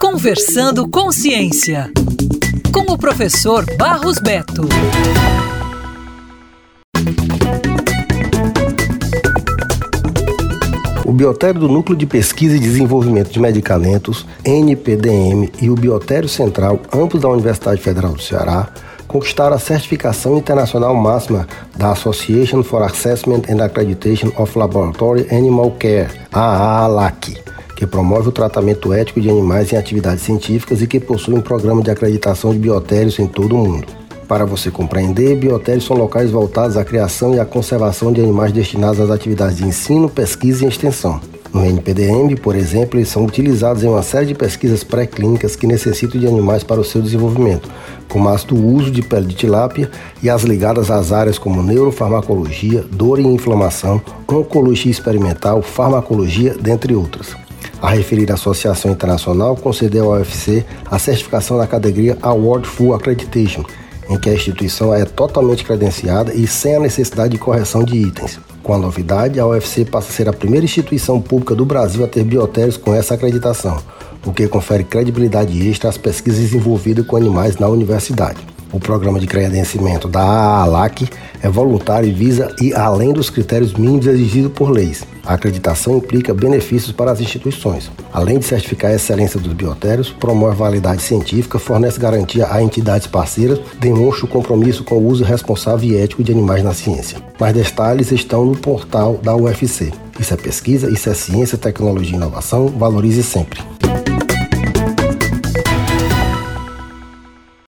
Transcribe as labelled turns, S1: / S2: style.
S1: Conversando com Ciência, com o professor Barros Beto.
S2: O Biotério do Núcleo de Pesquisa e Desenvolvimento de Medicamentos, NPDM, e o Biotério Central, ambos da Universidade Federal do Ceará, conquistaram a certificação internacional máxima da Association for Assessment and Accreditation of Laboratory Animal Care, AALAC, que promove o tratamento ético de animais em atividades científicas e que possui um programa de acreditação de biotérios em todo o mundo. Para você compreender, biotérios são locais voltados à criação e à conservação de animais destinados às atividades de ensino, pesquisa e extensão. No NPDM, por exemplo, eles são utilizados em uma série de pesquisas pré-clínicas que necessitam de animais para o seu desenvolvimento, como as do uso de pele de tilápia e as ligadas às áreas como neurofarmacologia, dor e inflamação, oncologia experimental, farmacologia, dentre outras. A referida associação internacional concedeu ao UFC a certificação da categoria Award Full Accreditation, em que a instituição é totalmente credenciada e sem a necessidade de correção de itens. Com a novidade, a UFC passa a ser a primeira instituição pública do Brasil a ter biotérios com essa acreditação, o que confere credibilidade extra às pesquisas desenvolvidas com animais na universidade. O programa de credenciamento da AALAC é voluntário e visa ir além dos critérios mínimos exigidos por leis. A acreditação implica benefícios para as instituições. Além de certificar a excelência dos biotérios, promove validade científica, fornece garantia a entidades parceiras, demonstra o compromisso com o uso responsável e ético de animais na ciência. Mais detalhes estão no portal da UFC. Isso é pesquisa, isso é ciência, tecnologia e inovação. Valorize sempre.